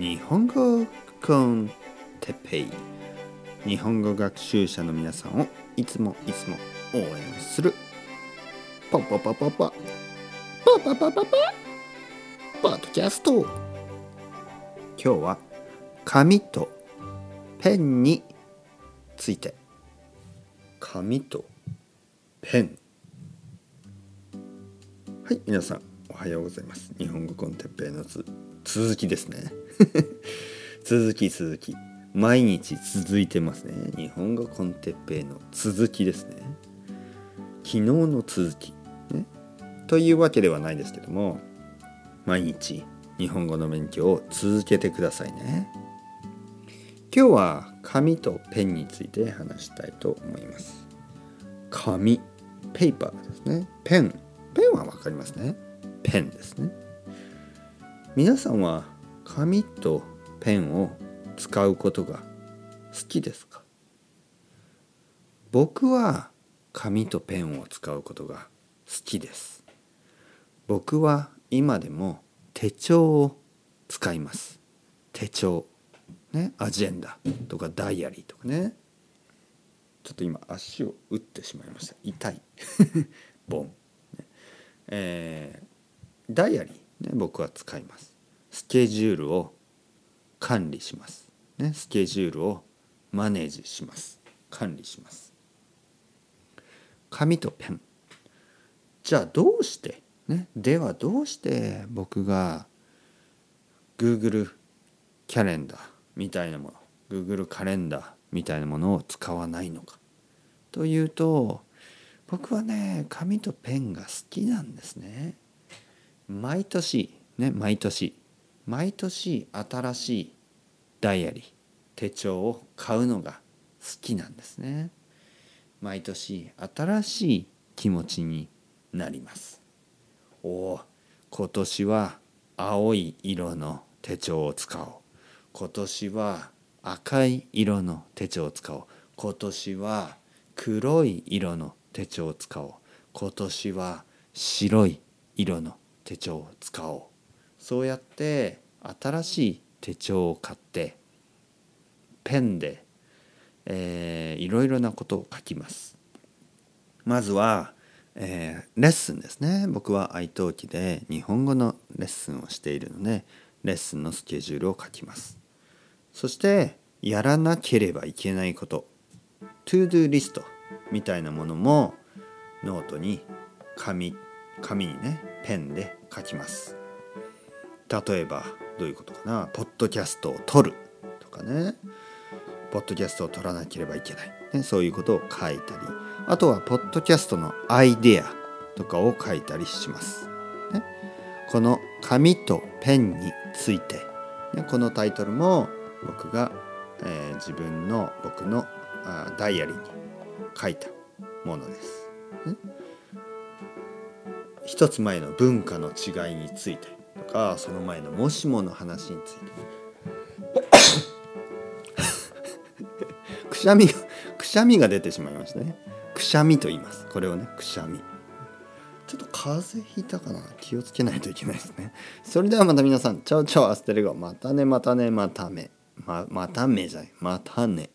日本語コンテッペイ。日本語学習者の皆さんをいつもいつも応援する。パパパパパ。パパパパパ。パッドキャスト。今日は紙とペンについて。紙とペン。はい皆さんおはようございます。日本語コンテッペイのつ続きですね。続き続き。毎日続いてますね。日本語コンテッペイの続きですね。昨日の続き。ね。というわけではないですけども毎日日本語の勉強を続けてくださいね。今日は紙とペンについて話したいと思います。紙。ペーパーですね。ペン。ペンは分かりますね。ペンですね。皆さんは紙とペンを使うことが好きですか？僕は紙とペンを使うことが好きです。僕は今でも手帳を使います。手帳。ね？アジェンダとかダイアリーとかね。ちょっと今足を打ってしまいました。痛い。ボン、えー、ダイアリー。ね、僕は使います。スケジュールを管理します、ね、スケジュールをマネージします。管理します。紙とペン。じゃあどうして、ね、ではどうして僕が Google キャレンダーみたいなもの Google カレンダーみたいなものを使わないのか。というと僕はね紙とペンが好きなんですね。毎年ね毎年毎年新しいダイアリー手帳を買うのが好きなんですね。毎年新しい気持ちになります。おお今年は青い色の手帳を使おう。今年は赤い色の手帳を使おう。今年は黒い色の手帳を使おう。今年は白い色の手帳を使おう。そうやって新しい手帳を買ってペンで、えー、いろいろなことを書きます。まずは、えー、レッスンですね。僕は italki で日本語のレッスンをしているのでレッスンのスケジュールを書きます。そしてやらなければいけないこと。 to-do リストみたいなものもノートに紙紙にねペンで書きます。例えばどういうことかな？ポッドキャストを撮るとかね。ポッドキャストを撮らなければいけない、ね、そういうことを書いたり。あとはポッドキャストのアイデアとかを書いたりします、ね、この紙とペンについて、ね、このタイトルも僕が、えー、自分の僕のあダイアリーに書いたものです、ね、一つ前の文化の違いについてとかその前のもしもの話について。くしゃみがくしゃみが出てしまいましたね。くしゃみと言います。これをねくしゃみ。ちょっと風邪ひいたかな？気をつけないといけないですね。それではまた皆さんチャオチャオアステレゴ。またねまたねまため。ままためじゃない。またね